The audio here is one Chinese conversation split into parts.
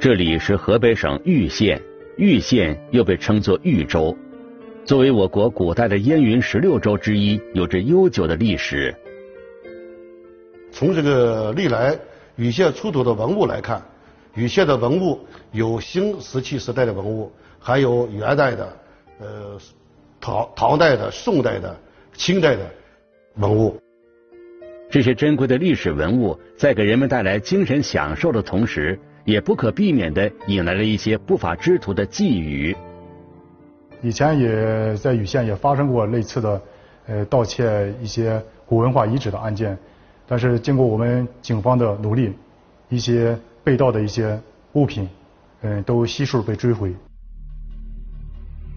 这里是河北省玉县，玉县又被称作豫州，作为我国古代的燕云十六州之一，有着悠久的历史。从这个历来禹县出土的文物来看，禹县的文物有新石器时代的文物，还有元代的、呃唐唐代的、宋代的、清代的文物。这些珍贵的历史文物在给人们带来精神享受的同时，也不可避免的引来了一些不法之徒的觊觎。以前也在禹县也发生过类似的呃盗窃一些古文化遗址的案件，但是经过我们警方的努力，一些被盗的一些物品，嗯，都悉数被追回。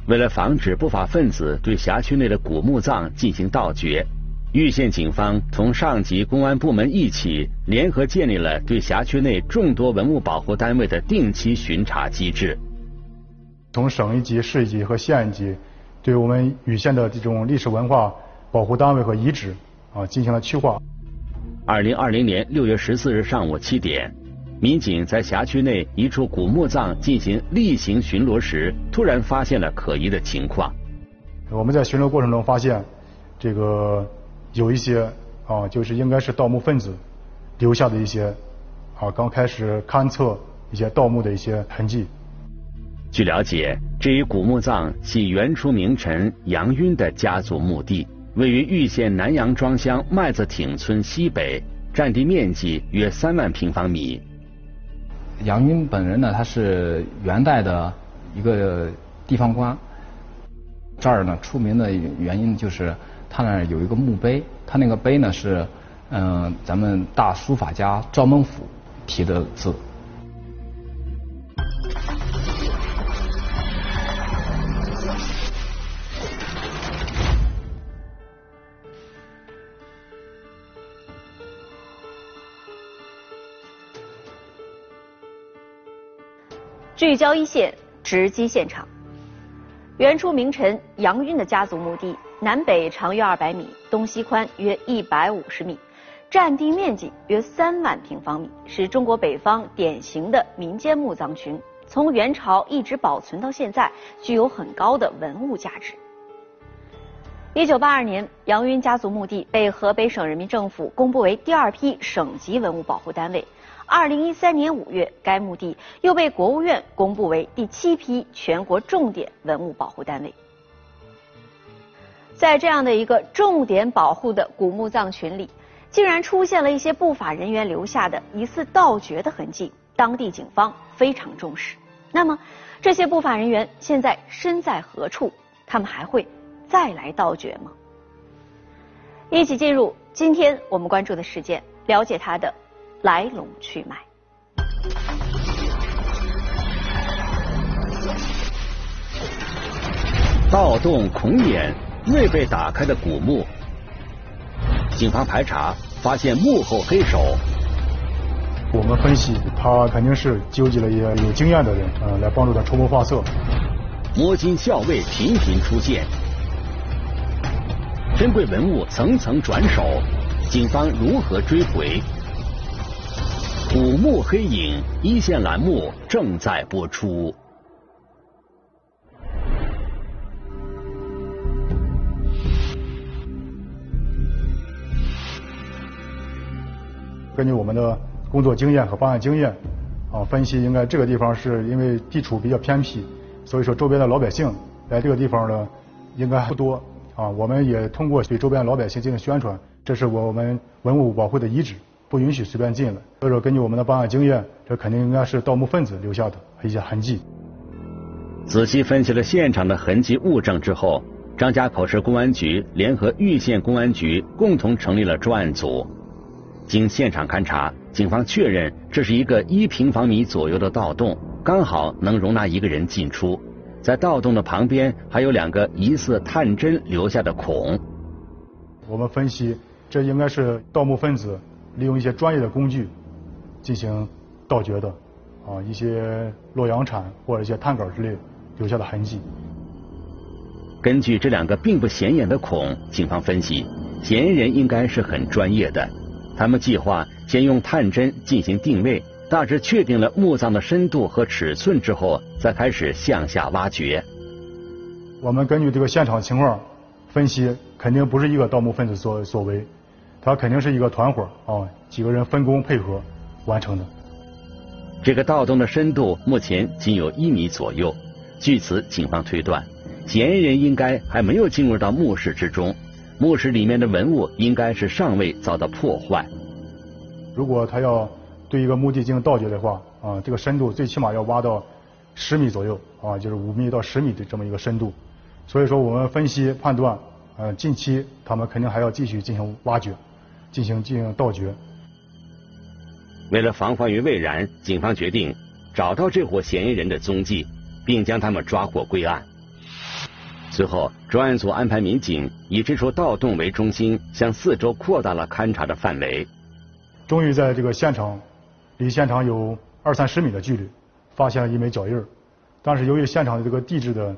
为了防止不法分子对辖区内的古墓葬进行盗掘。玉县警方同上级公安部门一起联合建立了对辖区内众多文物保护单位的定期巡查机制。从省一级、市一级和县一级，对我们禹县的这种历史文化保护单位和遗址啊进行了区划。二零二零年六月十四日上午七点，民警在辖区内一处古墓葬进行例行巡逻时，突然发现了可疑的情况。我们在巡逻过程中发现，这个。有一些啊，就是应该是盗墓分子留下的一些啊，刚开始勘测一些盗墓的一些痕迹。据了解，这一古墓葬系元初名臣杨晕的家族墓地，位于玉县南阳庄乡麦子町村西北，占地面积约三万平方米。杨晕本人呢，他是元代的一个地方官，这儿呢出名的原因就是。他那儿有一个墓碑，他那个碑呢是，嗯，咱们大书法家赵孟俯题的字。聚焦一线，直击现场。元初名臣杨晕的家族墓地。南北长约二百米，东西宽约一百五十米，占地面积约三万平方米，是中国北方典型的民间墓葬群。从元朝一直保存到现在，具有很高的文物价值。一九八二年，杨云家族墓地被河北省人民政府公布为第二批省级文物保护单位。二零一三年五月，该墓地又被国务院公布为第七批全国重点文物保护单位。在这样的一个重点保护的古墓葬群里，竟然出现了一些不法人员留下的疑似盗掘的痕迹，当地警方非常重视。那么，这些不法人员现在身在何处？他们还会再来盗掘吗？一起进入今天我们关注的事件，了解它的来龙去脉。盗洞孔眼。未被打开的古墓，警方排查发现幕后黑手。我们分析，他肯定是纠集了一些有经验的人，呃，来帮助他出谋划策。摸金校尉频频出现，珍贵文物层层转手，警方如何追回？古墓黑影一线栏目正在播出。根据我们的工作经验和办案经验，啊，分析应该这个地方是因为地处比较偏僻，所以说周边的老百姓来这个地方呢应该不多，啊，我们也通过对周边老百姓进行宣传，这是我们文物保护的遗址，不允许随便进来。所以说，根据我们的办案经验，这肯定应该是盗墓分子留下的一些痕迹。仔细分析了现场的痕迹物证之后，张家口市公安局联合玉县公安局共同成立了专案组。经现场勘查，警方确认这是一个一平方米左右的盗洞，刚好能容纳一个人进出。在盗洞的旁边还有两个疑似探针留下的孔。我们分析，这应该是盗墓分子利用一些专业的工具进行盗掘的，啊，一些洛阳铲或者一些探杆之类留下的痕迹。根据这两个并不显眼的孔，警方分析，嫌疑人应该是很专业的。他们计划先用探针进行定位，大致确定了墓葬的深度和尺寸之后，再开始向下挖掘。我们根据这个现场情况分析，肯定不是一个盗墓分子所所为，他肯定是一个团伙啊，几个人分工配合完成的。这个盗洞的深度目前仅有一米左右，据此，警方推断，嫌疑人应该还没有进入到墓室之中，墓室里面的文物应该是尚未遭到破坏。如果他要对一个墓地进行盗掘的话，啊，这个深度最起码要挖到十米左右，啊，就是五米到十米的这么一个深度。所以说，我们分析判断，呃，近期他们肯定还要继续进行挖掘，进行进行盗掘。为了防患于未然，警方决定找到这伙嫌疑人的踪迹，并将他们抓获归案。随后，专案组安排民警以这处盗洞为中心，向四周扩大了勘查的范围。终于在这个现场，离现场有二三十米的距离，发现了一枚脚印儿。但是由于现场的这个地质的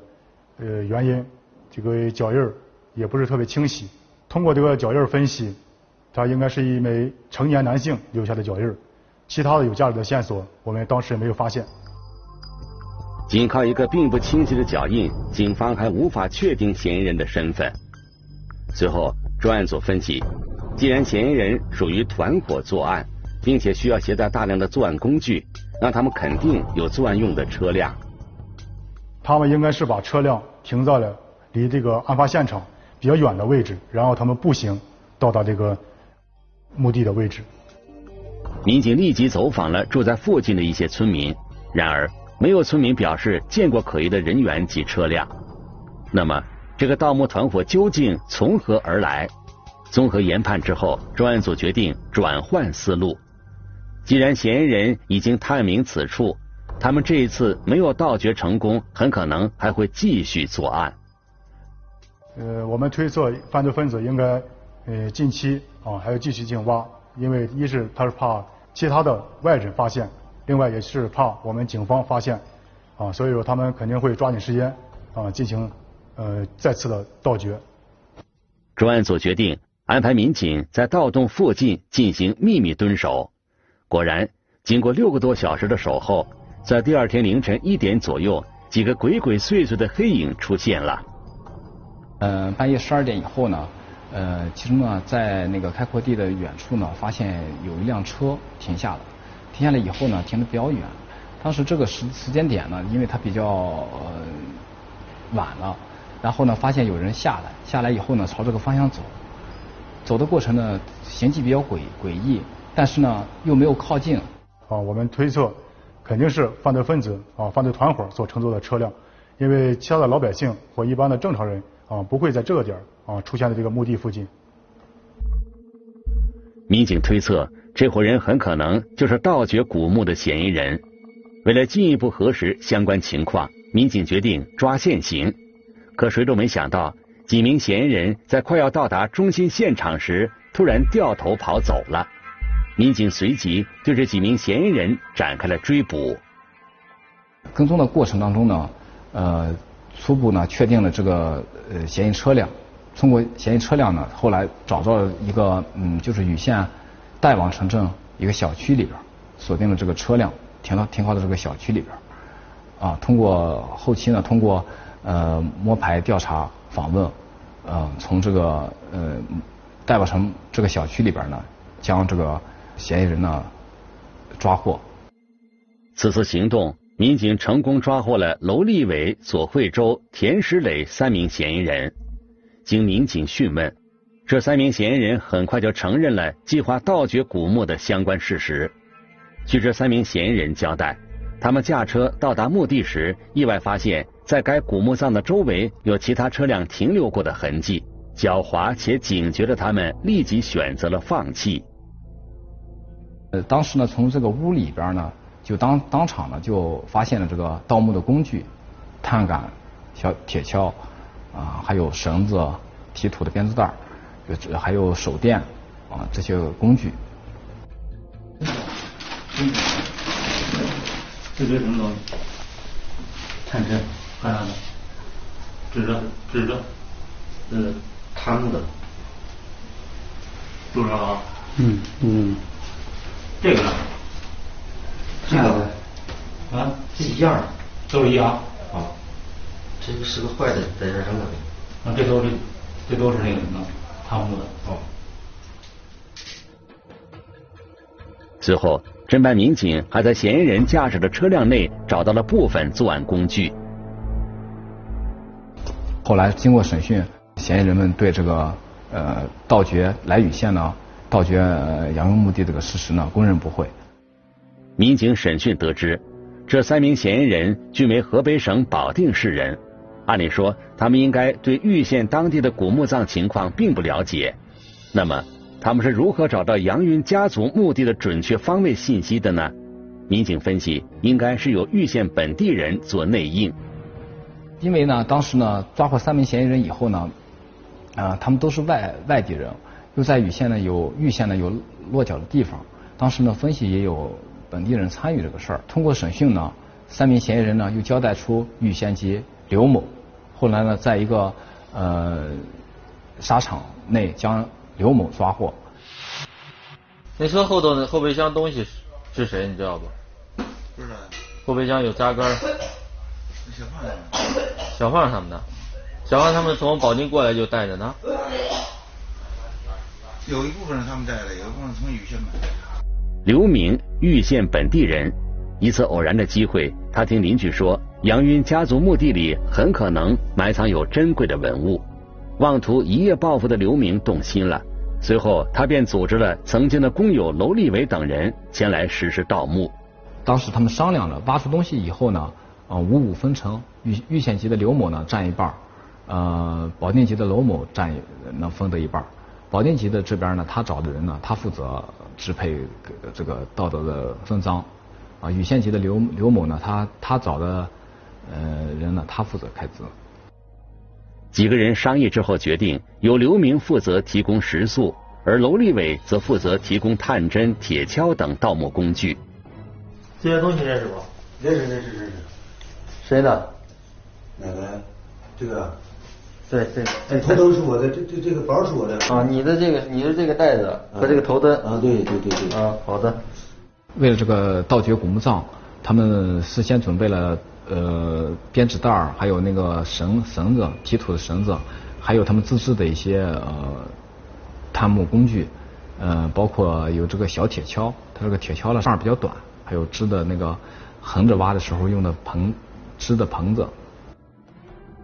呃原因，这个脚印儿也不是特别清晰。通过这个脚印儿分析，它应该是一枚成年男性留下的脚印儿。其他的有价值的线索，我们当时也没有发现。仅靠一个并不清晰的脚印，警方还无法确定嫌疑人的身份。随后，专案组分析。既然嫌疑人属于团伙作案，并且需要携带大量的作案工具，那他们肯定有作案用的车辆。他们应该是把车辆停在了离这个案发现场比较远的位置，然后他们步行到达这个墓地的位置。民警立即走访了住在附近的一些村民，然而没有村民表示见过可疑的人员及车辆。那么，这个盗墓团伙究竟从何而来？综合研判之后，专案组决定转换思路。既然嫌疑人已经探明此处，他们这一次没有盗掘成功，很可能还会继续作案。呃，我们推测犯罪分子应该呃近期啊还要继续进挖，因为一是他是怕其他的外人发现，另外也是怕我们警方发现啊，所以说他们肯定会抓紧时间啊进行呃再次的盗掘。专案组决定。安排民警在盗洞附近进行秘密蹲守，果然，经过六个多小时的守候，在第二天凌晨一点左右，几个鬼鬼祟祟的黑影出现了。呃，半夜十二点以后呢，呃，其中呢，在那个开阔地的远处呢，发现有一辆车停下了，停下来以后呢，停的比较远。当时这个时时间点呢，因为它比较呃晚了，然后呢，发现有人下来，下来以后呢，朝这个方向走。走的过程呢，行迹比较诡诡异，但是呢又没有靠近。啊，我们推测肯定是犯罪分子啊，犯罪团伙所乘坐的车辆，因为其他的老百姓或一般的正常人啊不会在这个点啊出现在这个墓地附近。民警推测，这伙人很可能就是盗掘古墓的嫌疑人。为了进一步核实相关情况，民警决定抓现行。可谁都没想到。几名嫌疑人在快要到达中心现场时，突然掉头跑走了。民警随即对这几名嫌疑人展开了追捕。跟踪的过程当中呢，呃，初步呢确定了这个呃嫌疑车辆。通过嫌疑车辆呢，后来找到一个嗯，就是禹县代王城镇一个小区里边，锁定了这个车辆停到停靠的这个小区里边。啊，通过后期呢，通过呃摸排调查。访问，呃，从这个呃代表城这个小区里边呢，将这个嫌疑人呢抓获。此次行动，民警成功抓获了娄立伟、左惠州、田石磊三名嫌疑人。经民警讯问，这三名嫌疑人很快就承认了计划盗掘古墓的相关事实。据这三名嫌疑人交代，他们驾车到达墓地时，意外发现。在该古墓葬的周围有其他车辆停留过的痕迹，狡猾且警觉的他们立即选择了放弃。呃，当时呢，从这个屋里边呢，就当当场呢就发现了这个盗墓的工具，探杆、小铁锹啊，还有绳子、提土的编织袋，有还有手电啊这些工具。这是什么东西？探针。看样子，指着指着，呃，汤的，多少啊？嗯嗯。这个呢？这个啊，是一样的。都是一样。啊，这个是个坏的，在这儿扔着的。啊，这都是这都是那个什么贪污的。哦。随后，侦办民警还在嫌疑人驾驶的车辆内找到了部分作案工具。后来经过审讯，嫌疑人们对这个呃盗掘来禹县呢盗掘杨庸墓地这个事实呢供认不讳。民警审讯得知，这三名嫌疑人均为河北省保定市人，按理说他们应该对玉县当地的古墓葬情况并不了解。那么，他们是如何找到杨云家族墓地的准确方位信息的呢？民警分析，应该是由玉县本地人做内应。因为呢，当时呢抓获三名嫌疑人以后呢，啊，他们都是外外地人，又在禹县呢有玉县呢有落脚的地方。当时呢分析也有本地人参与这个事儿。通过审讯呢，三名嫌疑人呢又交代出玉县籍刘某，后来呢在一个呃沙场内将刘某抓获。那车后头的后备箱东西是是谁？你知道不？不知道。后备箱有扎根。小胖他们，小胖他们的，小胖他们从保定过来就带着呢。有一部分他们带的，有一部分从禹县买的。刘明，玉县本地人。一次偶然的机会，他听邻居说，杨云家族墓地里很可能埋藏有珍贵的文物。妄图一夜暴富的刘明动心了，随后他便组织了曾经的工友娄立伟等人前来实施盗墓。当时他们商量了，挖出东西以后呢。啊，五五分成，玉玉县级的刘某呢占一半，呃，保定级的娄某占能分得一半。保定级的这边呢，他找的人呢，他负责支配这个道德的分赃。啊，禹县级的刘刘某呢，他他找的呃人呢，他负责开支。几个人商议之后决定，由刘明负责提供食宿，而娄立伟则负责提供探针、铁锹等盗墓工具。这些东西认识不？认识，认识，认识。谁的？哪个？这个？对对。哎，头灯是我的，这这这个包是我的。啊，你的这个，你的这个袋子和这个头灯。啊，对对对对。啊，好的。为了这个盗掘古墓葬，他们事先准备了呃编织袋儿还有那个绳绳子、提土的绳子，还有他们自制的一些呃探墓工具，呃，包括有这个小铁锹，它这个铁锹呢把儿比较短，还有支的那个。横着挖的时候用的棚支的棚子。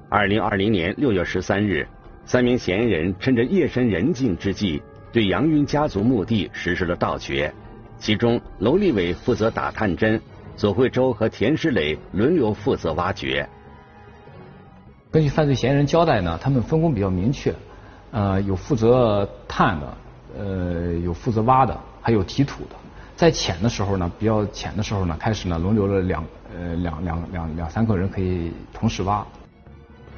二零二零年六月十三日，三名嫌疑人趁着夜深人静之际，对杨云家族墓地实施了盗掘。其中，娄立伟负责打探针，左慧洲和田石磊轮流负责挖掘。根据犯罪嫌疑人交代呢，他们分工比较明确，呃，有负责探的，呃，有负责挖的，还有提土的。在浅的时候呢，比较浅的时候呢，开始呢轮流了两呃两两两两三个人可以同时挖。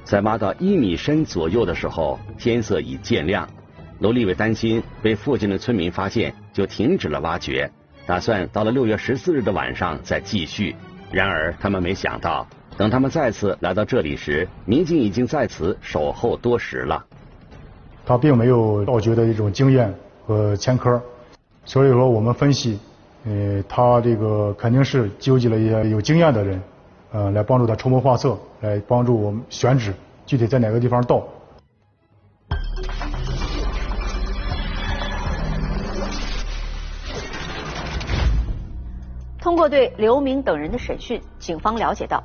在挖到一米深左右的时候，天色已渐亮。娄立伟担心被附近的村民发现，就停止了挖掘，打算到了六月十四日的晚上再继续。然而他们没想到，等他们再次来到这里时，民警已经在此守候多时了。他并没有盗掘的一种经验和前科。所以说，我们分析，呃，他这个肯定是纠集了一些有经验的人，呃，来帮助他出谋划策，来帮助我们选址，具体在哪个地方盗。通过对刘明等人的审讯，警方了解到，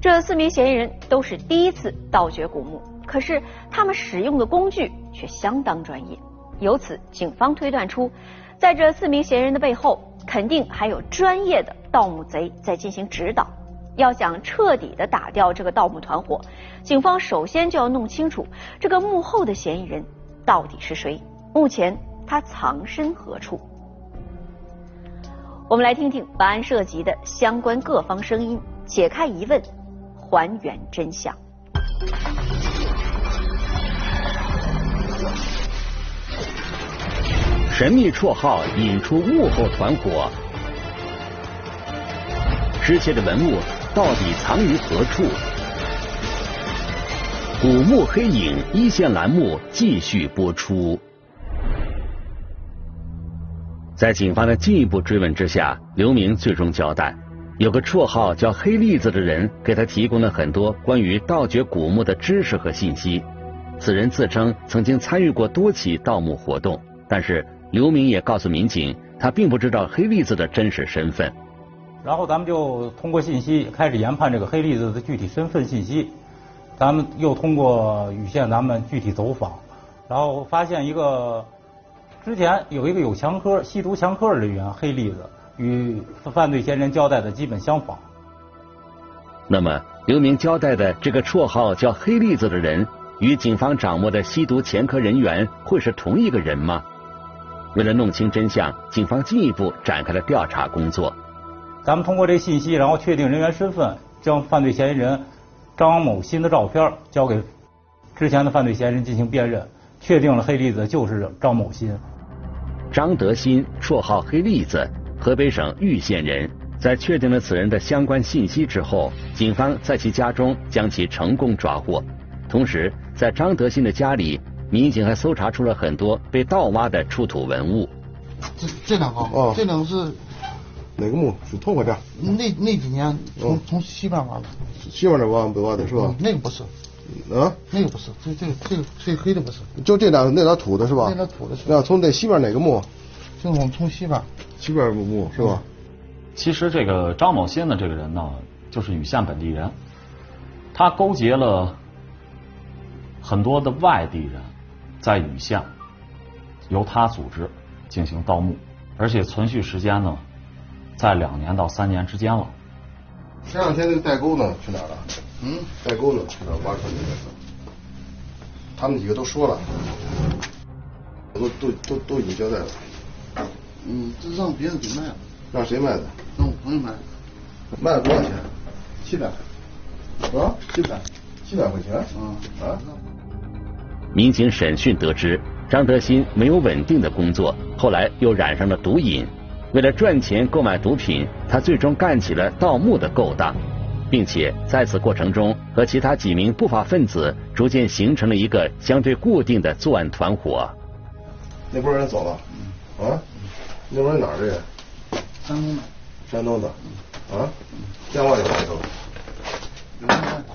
这四名嫌疑人都是第一次盗掘古墓，可是他们使用的工具却相当专业，由此警方推断出。在这四名嫌疑人的背后，肯定还有专业的盗墓贼在进行指导。要想彻底的打掉这个盗墓团伙，警方首先就要弄清楚这个幕后的嫌疑人到底是谁，目前他藏身何处。我们来听听本案涉及的相关各方声音，解开疑问，还原真相。神秘绰号引出幕后团伙，失窃的文物到底藏于何处？古墓黑影一线栏目继续播出。在警方的进一步追问之下，刘明最终交代，有个绰号叫“黑栗子”的人给他提供了很多关于盗掘古墓的知识和信息。此人自称曾经参与过多起盗墓活动，但是刘明也告诉民警，他并不知道黑栗子的真实身份。然后咱们就通过信息开始研判这个黑栗子的具体身份信息，咱们又通过禹县咱们具体走访，然后发现一个。之前有一个有前科、吸毒前科的人员黑栗子，与犯罪嫌疑人交代的基本相仿。那么，刘明交代的这个绰号叫“黑栗子”的人，与警方掌握的吸毒前科人员会是同一个人吗？为了弄清真相，警方进一步展开了调查工作。咱们通过这信息，然后确定人员身份，将犯罪嫌疑人张某新的照片交给之前的犯罪嫌疑人进行辨认，确定了黑栗子就是张某新。张德新，绰号黑栗子，河北省玉县人。在确定了此人的相关信息之后，警方在其家中将其成功抓获。同时，在张德新的家里，民警还搜查出了很多被盗挖的出土文物。这这两个，哦，这两个是哪个墓？是通过这？那那几年从从西边挖的。西边那挖挖的是吧？那个不是。啊？那个不是，这这个这个这黑的不是。就这俩那俩土的是吧？那俩土的是。那从那西边哪个墓？就我们从西边。西边墓是吧？其实这个张某新的这个人呢，就是禹县本地人，他勾结了很多的外地人，在禹县由他组织进行盗墓，而且存续时间呢，在两年到三年之间了。前两天那个代沟呢，去哪了？嗯，代沟呢？去哪挖出来的？他们几个都说了，都都都都已经交代了。嗯，这让别人给卖了。让谁卖的？让我朋友卖的。卖了多少钱？七百。啊？七百。七百块钱？嗯。啊？民警审讯得知，张德新没有稳定的工作，后来又染上了毒瘾。为了赚钱购买毒品，他最终干起了盗墓的勾当。并且在此过程中，和其他几名不法分子逐渐形成了一个相对固定的作案团伙。那波人走了，啊？那波人哪儿的人？山东的。山东的。啊？电话有没有？有电话打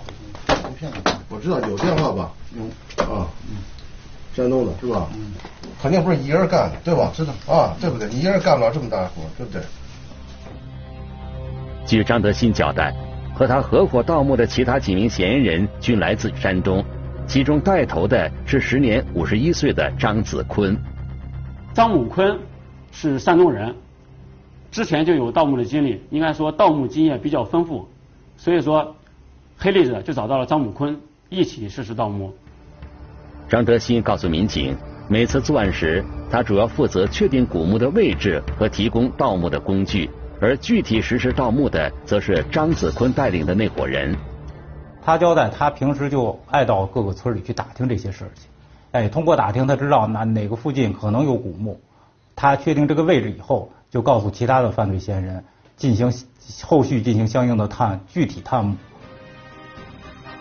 不通，我知道有电话吧？有。啊。山东的是吧？嗯。肯定不是一人干的，对吧？知道。啊，对不对？你一人干不了这么大活，对不对？据张德新交代。和他合伙盗墓的其他几名嫌疑人均来自山东，其中带头的是时年五十一岁的张子坤。张某坤是山东人，之前就有盗墓的经历，应该说盗墓经验比较丰富，所以说黑栗子就找到了张某坤一起实施盗墓。张德新告诉民警，每次作案时，他主要负责确定古墓的位置和提供盗墓的工具。而具体实施盗墓的，则是张子坤带领的那伙人。他交代，他平时就爱到各个村里去打听这些事情。哎，通过打听，他知道哪哪个附近可能有古墓。他确定这个位置以后，就告诉其他的犯罪嫌疑人进行后续进行相应的探具体探墓。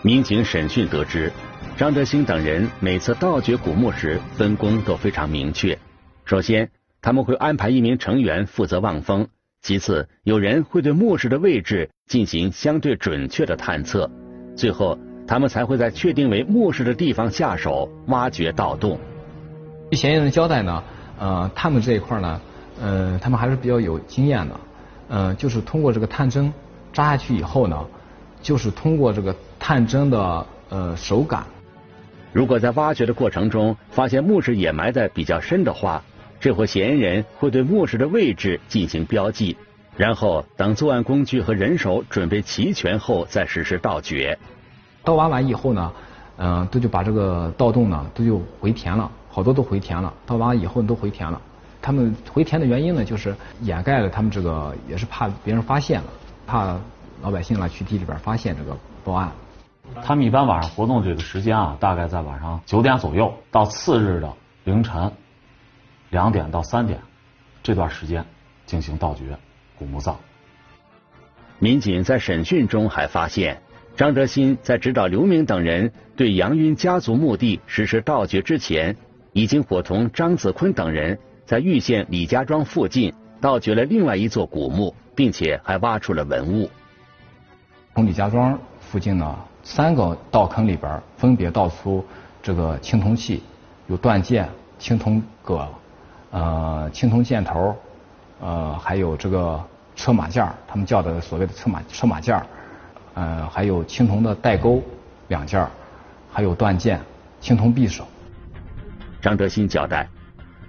民警审讯得知，张德兴等人每次盗掘古墓时分工都非常明确。首先，他们会安排一名成员负责望风。其次，有人会对墓室的位置进行相对准确的探测，最后他们才会在确定为墓室的地方下手挖掘盗洞。据嫌疑人交代呢，呃，他们这一块呢，呃，他们还是比较有经验的，呃，就是通过这个探针扎下去以后呢，就是通过这个探针的呃手感，如果在挖掘的过程中发现墓室掩埋的比较深的话。这伙嫌疑人会对墓室的位置进行标记，然后等作案工具和人手准备齐全后再实施盗掘。盗挖完以后呢，嗯，都就把这个盗洞呢都就回填了，好多都回填了。盗挖以后都回填了。他们回填的原因呢，就是掩盖了他们这个，也是怕别人发现了，怕老百姓来去地里边发现这个报案。他们一般晚上活动这个时间啊，大概在晚上九点左右到次日的凌晨。两点到三点这段时间进行盗掘古墓葬。民警在审讯中还发现，张德新在指导刘明等人对杨晕家族墓地实施盗掘之前，已经伙同张子坤等人在玉县李家庄附近盗掘了另外一座古墓，并且还挖出了文物。从李家庄附近呢，三个盗坑里边分别盗出这个青铜器，有断剑、青铜戈、呃青铜箭头，呃还有这个车马件他们叫的所谓的车马车马件呃还有青铜的带钩两件还有断剑、青铜匕首。张德新交代，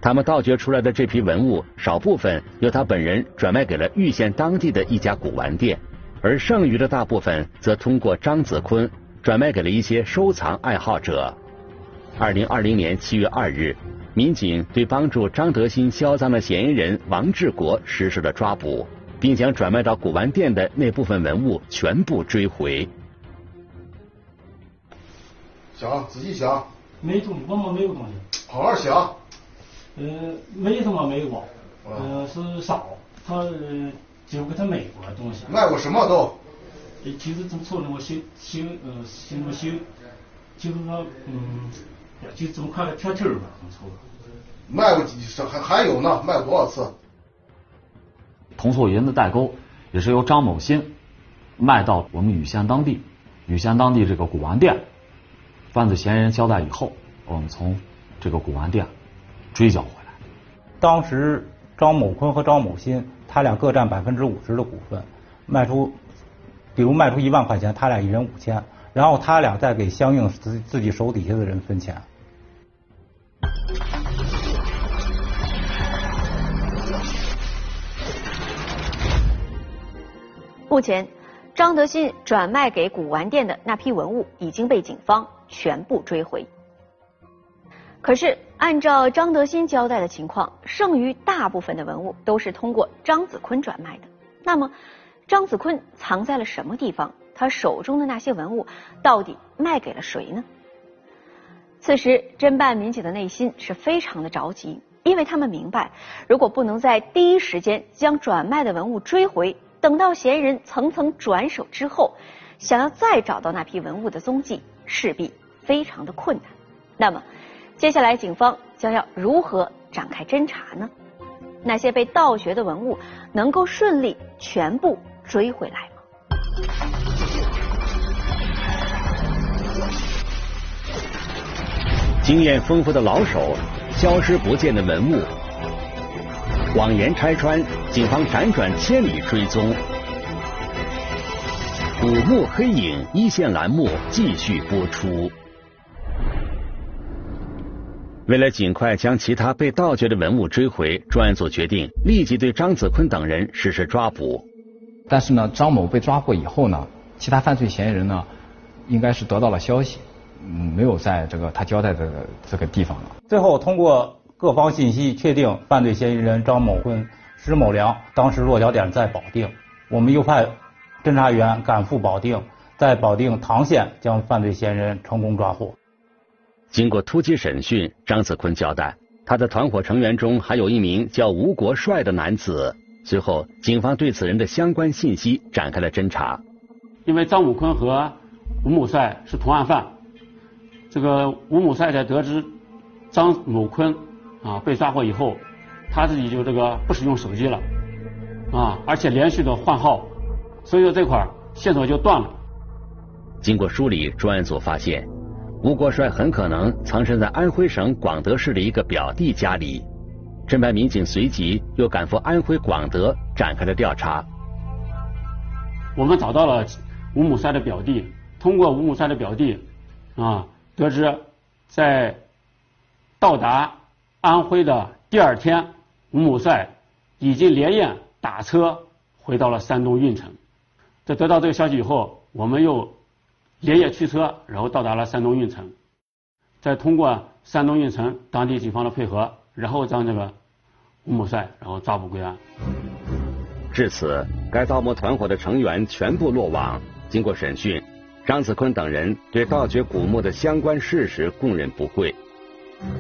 他们盗掘出来的这批文物，少部分由他本人转卖给了玉县当地的一家古玩店，而剩余的大部分则通过张子坤转卖给了一些收藏爱好者。二零二零年七月二日，民警对帮助张德新销赃的嫌疑人王志国实施了抓捕，并将转卖到古玩店的那部分文物全部追回。想，仔细想。没东西，我们没有东西。好好想。呃，没什么没有，呃是少，他就给他卖过东西。卖过什么都？就是这么从那个修修呃修那个修，就是说嗯，就这么块个条条吧，这么抽。卖过几次？还还有呢？卖过多少次？铜塑银的代沟也是由张某新卖到我们禹县当地，禹县当地这个古玩店。犯罪嫌疑人交代以后，我们从这个古玩店追缴回来。当时张某坤和张某新他俩各占百分之五十的股份，卖出，比如卖出一万块钱，他俩一人五千，然后他俩再给相应自自己手底下的人分钱。目前，张德新转卖给古玩店的那批文物已经被警方。全部追回。可是，按照张德新交代的情况，剩余大部分的文物都是通过张子坤转卖的。那么，张子坤藏在了什么地方？他手中的那些文物到底卖给了谁呢？此时，侦办民警的内心是非常的着急，因为他们明白，如果不能在第一时间将转卖的文物追回，等到嫌疑人层层转手之后，想要再找到那批文物的踪迹，势必。非常的困难，那么接下来警方将要如何展开侦查呢？那些被盗掘的文物能够顺利全部追回来吗？经验丰富的老手，消失不见的文物，谎言拆穿，警方辗转千里追踪，古墓黑影一线栏目继续播出。为了尽快将其他被盗掘的文物追回，专案组决定立即对张子坤等人实施抓捕。但是呢，张某被抓获以后呢，其他犯罪嫌疑人呢，应该是得到了消息，嗯，没有在这个他交代的这个地方了。最后通过各方信息确定，犯罪嫌疑人张某坤、石某良当时落脚点在保定，我们又派侦查员赶赴保定，在保定唐县将犯罪嫌疑人成功抓获。经过突击审讯，张子坤交代，他的团伙成员中还有一名叫吴国帅的男子。随后，警方对此人的相关信息展开了侦查。因为张某坤和吴某帅是同案犯，这个吴某帅在得知张某坤啊被抓获以后，他自己就这个不使用手机了啊，而且连续的换号，所以说这块线索就断了。经过梳理，专案组发现。吴国帅很可能藏身在安徽省广德市的一个表弟家里，侦办民警随即又赶赴安徽广德展开了调查。我们找到了吴某帅的表弟，通过吴某帅的表弟啊，得知在到达安徽的第二天，吴某帅已经连夜打车回到了山东运城。在得到这个消息以后，我们又。连夜驱车，然后到达了山东运城，再通过山东运城当地警方的配合，然后将这个吴某帅然后抓捕归案。至此，该盗墓团伙的成员全部落网。经过审讯，张子坤等人对盗掘古墓的相关事实供认不讳。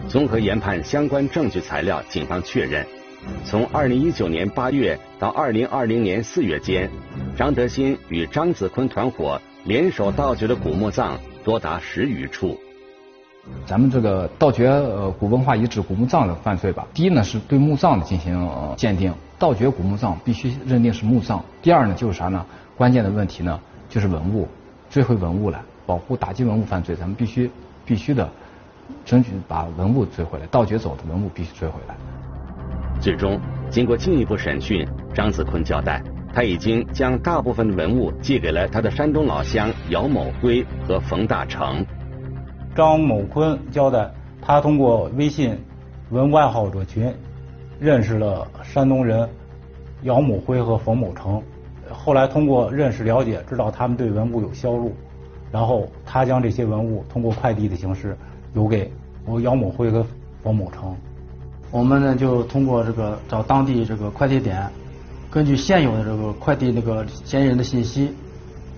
综合研判相关证据材料，警方确认，从2019年8月到2020年4月间，张德新与张子坤团伙。联手盗掘的古墓葬多达十余处，咱们这个盗掘呃古文化遗址、古墓葬的犯罪吧，第一呢是对墓葬的进行鉴定，盗掘古墓葬必须认定是墓葬。第二呢就是啥呢？关键的问题呢就是文物，追回文物来，保护打击文物犯罪，咱们必须必须的争取把文物追回来，盗掘走的文物必须追回来。最终，经过进一步审讯，张子坤交代，他已经将大部分的文物寄给了他的山东老乡姚某辉和冯大成。张某坤交代，他通过微信文物爱好者群认识了山东人姚某辉和冯某成，后来通过认识了解，知道他们对文物有销路，然后他将这些文物通过快递的形式邮给我姚某辉和冯某成。我们呢就通过这个找当地这个快递点，根据现有的这个快递那个嫌疑人的信息，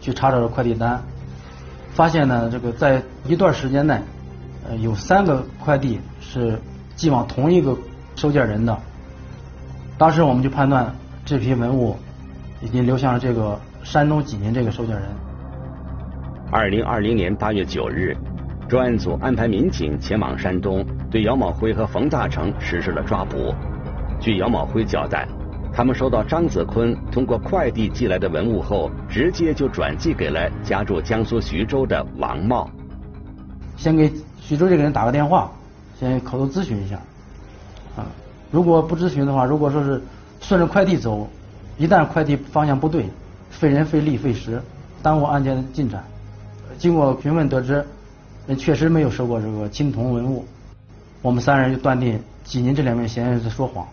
去查找了快递单，发现呢这个在一段时间内，呃有三个快递是寄往同一个收件人的。当时我们就判断这批文物已经流向了这个山东济宁这个收件人。二零二零年八月九日。专案组安排民警前往山东，对姚某辉和冯大成实施了抓捕。据姚某辉交代，他们收到张子坤通过快递寄来的文物后，直接就转寄给了家住江苏徐州的王茂。先给徐州这个人打个电话，先口头咨询一下。啊，如果不咨询的话，如果说是顺着快递走，一旦快递方向不对，费人费力费时，耽误案件的进展。经过询问得知。那确实没有收过这个青铜文物，我们三人就断定济宁这两名嫌疑人在说谎。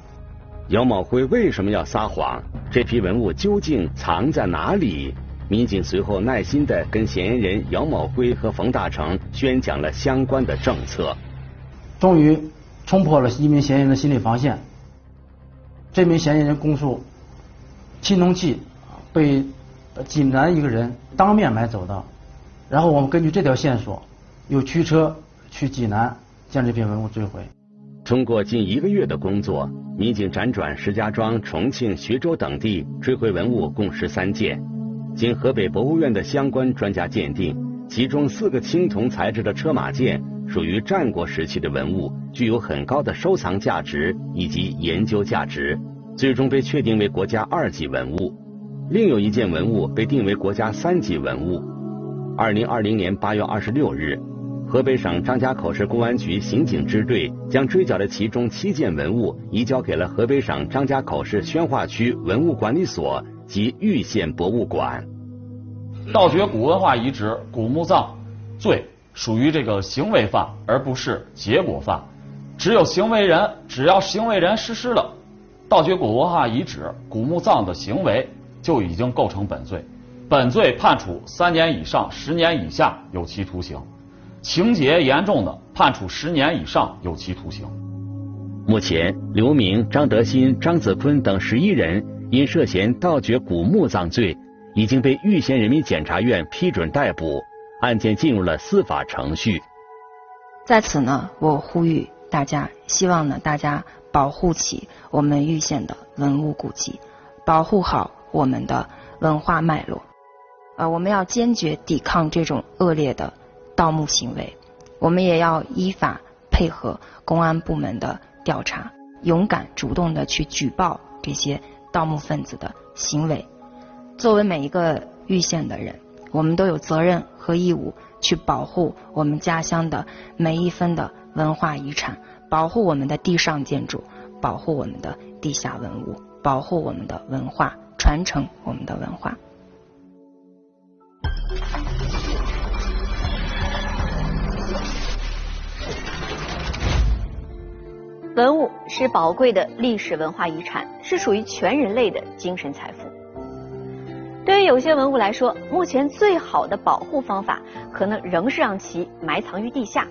姚某辉为什么要撒谎？这批文物究竟藏在哪里？民警随后耐心的跟嫌疑人姚某辉和冯大成宣讲了相关的政策。终于冲破了一名嫌疑人的心理防线。这名嫌疑人供述，青铜器被济南一个人当面买走的。然后我们根据这条线索。又驱车去济南将这批文物追回。通过近一个月的工作，民警辗转石家庄、重庆、徐州等地，追回文物共十三件。经河北博物院的相关专家鉴定，其中四个青铜材质的车马件属于战国时期的文物，具有很高的收藏价值以及研究价值，最终被确定为国家二级文物。另有一件文物被定为国家三级文物。二零二零年八月二十六日。河北省张家口市公安局刑警支队将追缴的其中七件文物移交给了河北省张家口市宣化区文物管理所及玉县博物馆。盗掘古文化遗址、古墓葬罪属于这个行为犯，而不是结果犯。只有行为人，只要行为人实施了盗掘古文化遗址、古墓葬的行为，就已经构成本罪。本罪判处三年以上十年以下有期徒刑。情节严重的，判处十年以上有期徒刑。目前，刘明、张德新、张子坤等十一人因涉嫌盗掘古墓葬罪，已经被玉县人民检察院批准逮捕，案件进入了司法程序。在此呢，我呼吁大家，希望呢大家保护起我们玉县的文物古迹，保护好我们的文化脉络。呃，我们要坚决抵抗这种恶劣的。盗墓行为，我们也要依法配合公安部门的调查，勇敢主动的去举报这些盗墓分子的行为。作为每一个玉县的人，我们都有责任和义务去保护我们家乡的每一分的文化遗产，保护我们的地上建筑，保护我们的地下文物，保护我们的文化，传承我们的文化。文物是宝贵的历史文化遗产，是属于全人类的精神财富。对于有些文物来说，目前最好的保护方法，可能仍是让其埋藏于地下，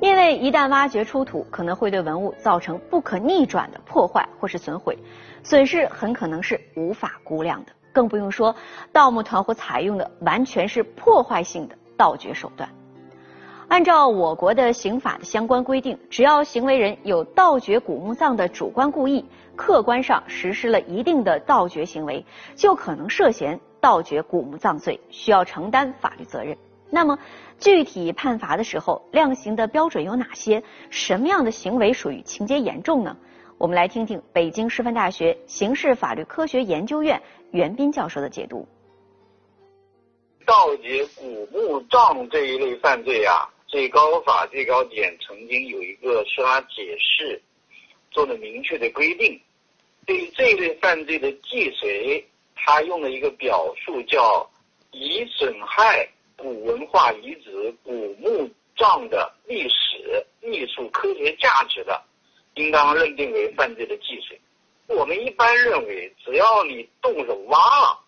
因为一旦挖掘出土，可能会对文物造成不可逆转的破坏或是损毁，损失很可能是无法估量的。更不用说盗墓团伙采用的完全是破坏性的盗掘手段。按照我国的刑法的相关规定，只要行为人有盗掘古墓葬的主观故意，客观上实施了一定的盗掘行为，就可能涉嫌盗掘古墓葬罪，需要承担法律责任。那么，具体判罚的时候，量刑的标准有哪些？什么样的行为属于情节严重呢？我们来听听北京师范大学刑事法律科学研究院袁斌教授的解读。盗掘古墓葬这一类犯罪啊，最高法最高检曾经有一个司法解释，做了明确的规定。对于这一类犯罪的既遂，他用了一个表述叫“以损害古文化遗址、古墓葬的历史、艺术、科学价值的”，应当认定为犯罪的既遂。我们一般认为，只要你动手挖了。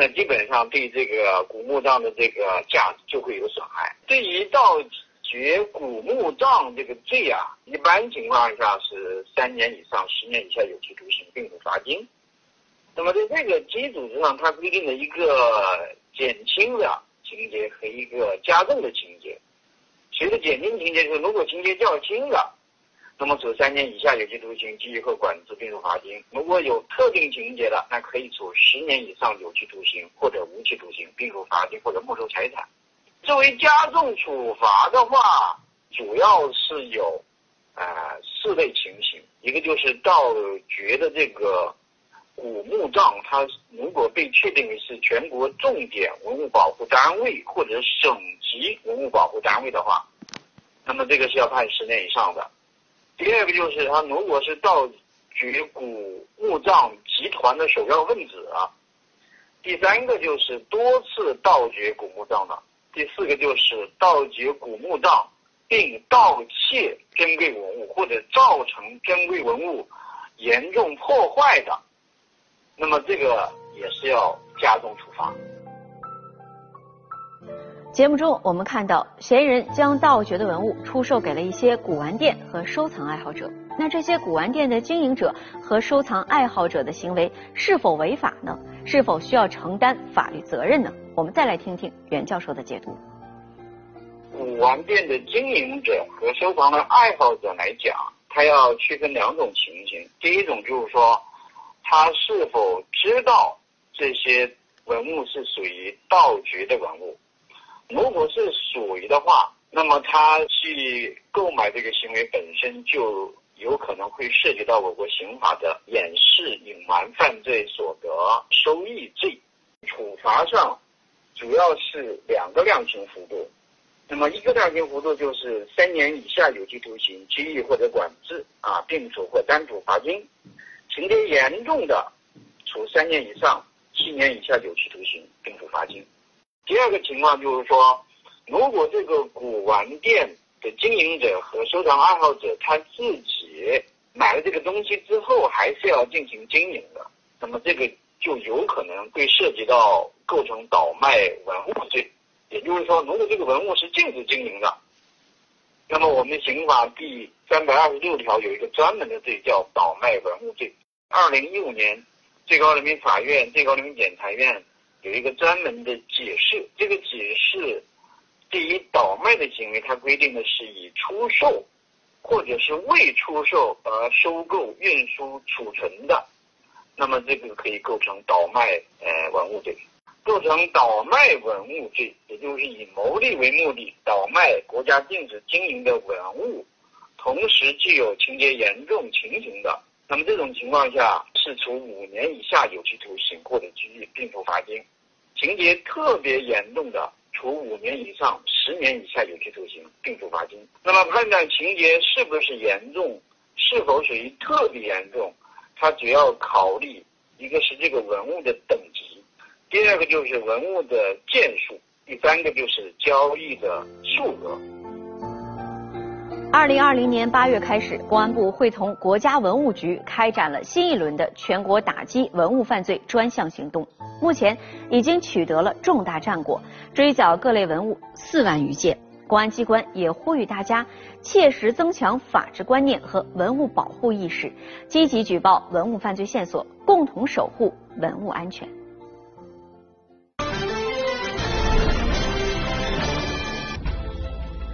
那基本上对这个古墓葬的这个价值就会有损害。对于盗掘古墓葬这个罪啊，一般情况下是三年以上十年以下有期徒刑，并处罚金。那么在这个基础之上，它规定了一个减轻的情节和一个加重的情节。随着减轻情节，就是如果情节较轻的。那么处三年以下有期徒刑、拘役或管制，并处罚金。如果有特定情节的，那可以处十年以上有期徒刑或者无期徒刑，并处罚金或者没收财产。作为加重处罚的话，主要是有呃四类情形，一个就是盗掘的这个古墓葬，它如果被确定为是全国重点文物保护单位或者省级文物保护单位的话，那么这个是要判十年以上的。第二个就是他如果是盗掘古墓葬集团的首要分子啊，第三个就是多次盗掘古墓葬的，第四个就是盗掘古墓葬并盗窃珍贵文物或者造成珍贵文物严重破坏的，那么这个也是要加重处罚。节目中，我们看到嫌疑人将盗掘的文物出售给了一些古玩店和收藏爱好者。那这些古玩店的经营者和收藏爱好者的行为是否违法呢？是否需要承担法律责任呢？我们再来听听袁教授的解读。古玩店的经营者和收藏的爱好者来讲，他要区分两种情形。第一种就是说，他是否知道这些文物是属于盗掘的文物。如果是属于的话，那么他去购买这个行为本身就有可能会涉及到我国刑法的掩饰、隐瞒犯罪所得收益罪。处罚上主要是两个量刑幅度，那么一个量刑幅度就是三年以下有期徒刑、拘役或者管制啊，并处或单处罚金；情节严重的，处三年以上七年以下有期徒刑，并处罚金。第二个情况就是说，如果这个古玩店的经营者和收藏爱好者他自己买了这个东西之后，还是要进行经营的，那么这个就有可能会涉及到构成倒卖文物罪。也就是说，如果这个文物是禁止经营的，那么我们刑法第三百二十六条有一个专门的罪叫倒卖文物罪。二零一五年，最高人民法院、最高人民检察院。有一个专门的解释，这个解释对于倒卖的行为，它规定的是以出售或者是未出售而收购、运输、储存的，那么这个可以构成倒卖呃文物罪，构成倒卖文物罪，也就是以牟利为目的倒卖国家禁止经营的文物，同时具有情节严重情形的。那么这种情况下是处五年以下有期徒刑或者拘役，并处罚金；情节特别严重的，处五年以上十年以下有期徒刑，并处罚金。那么判断情节是不是严重，是否属于特别严重，它主要考虑一个是这个文物的等级，第二个就是文物的件数，第三个就是交易的数额。二零二零年八月开始，公安部会同国家文物局开展了新一轮的全国打击文物犯罪专项行动，目前已经取得了重大战果，追缴各类文物四万余件。公安机关也呼吁大家切实增强法治观念和文物保护意识，积极举报文物犯罪线索，共同守护文物安全。